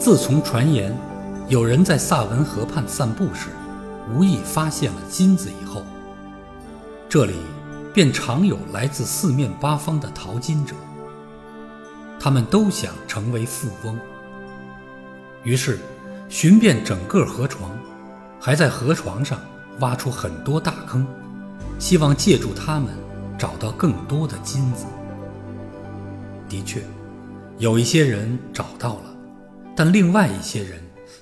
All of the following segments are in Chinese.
自从传言有人在萨文河畔散步时，无意发现了金子以后，这里便常有来自四面八方的淘金者。他们都想成为富翁，于是寻遍整个河床，还在河床上挖出很多大坑，希望借助它们找到更多的金子。的确，有一些人找到了。但另外一些人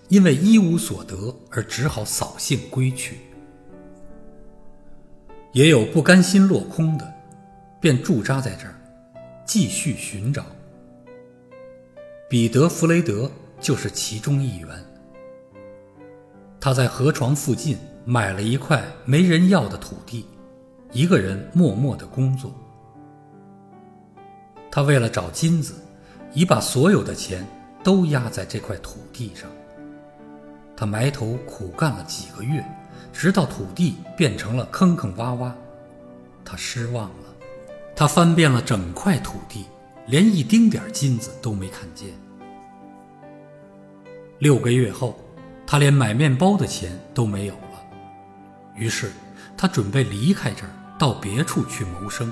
因为一无所得而只好扫兴归去，也有不甘心落空的，便驻扎在这儿，继续寻找。彼得·弗雷德就是其中一员。他在河床附近买了一块没人要的土地，一个人默默的工作。他为了找金子，已把所有的钱。都压在这块土地上。他埋头苦干了几个月，直到土地变成了坑坑洼洼，他失望了。他翻遍了整块土地，连一丁点金子都没看见。六个月后，他连买面包的钱都没有了。于是，他准备离开这儿，到别处去谋生。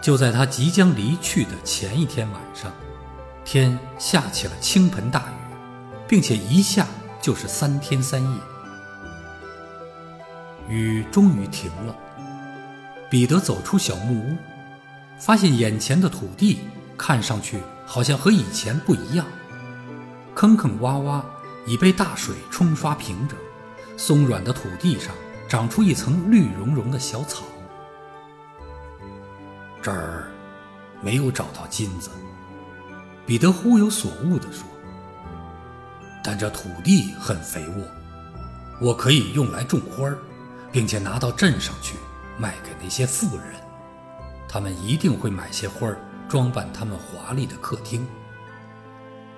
就在他即将离去的前一天晚上。天下起了倾盆大雨，并且一下就是三天三夜。雨终于停了，彼得走出小木屋，发现眼前的土地看上去好像和以前不一样，坑坑洼洼已被大水冲刷平整，松软的土地上长出一层绿茸茸的小草。这儿没有找到金子。彼得忽有所悟地说：“但这土地很肥沃，我可以用来种花儿，并且拿到镇上去卖给那些富人，他们一定会买些花儿装扮他们华丽的客厅。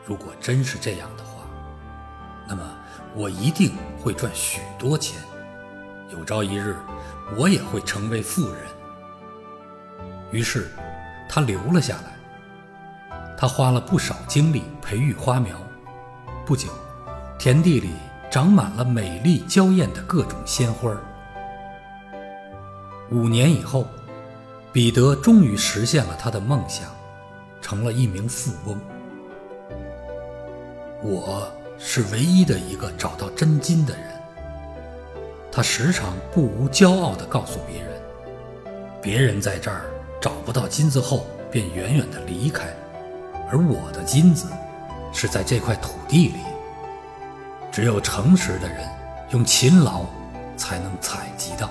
如果真是这样的话，那么我一定会赚许多钱。有朝一日，我也会成为富人。”于是，他留了下来。他花了不少精力培育花苗，不久，田地里长满了美丽娇艳的各种鲜花。五年以后，彼得终于实现了他的梦想，成了一名富翁。我是唯一的一个找到真金的人。他时常不无骄傲地告诉别人：“别人在这儿找不到金子后，便远远地离开。”而我的金子是在这块土地里，只有诚实的人用勤劳才能采集到。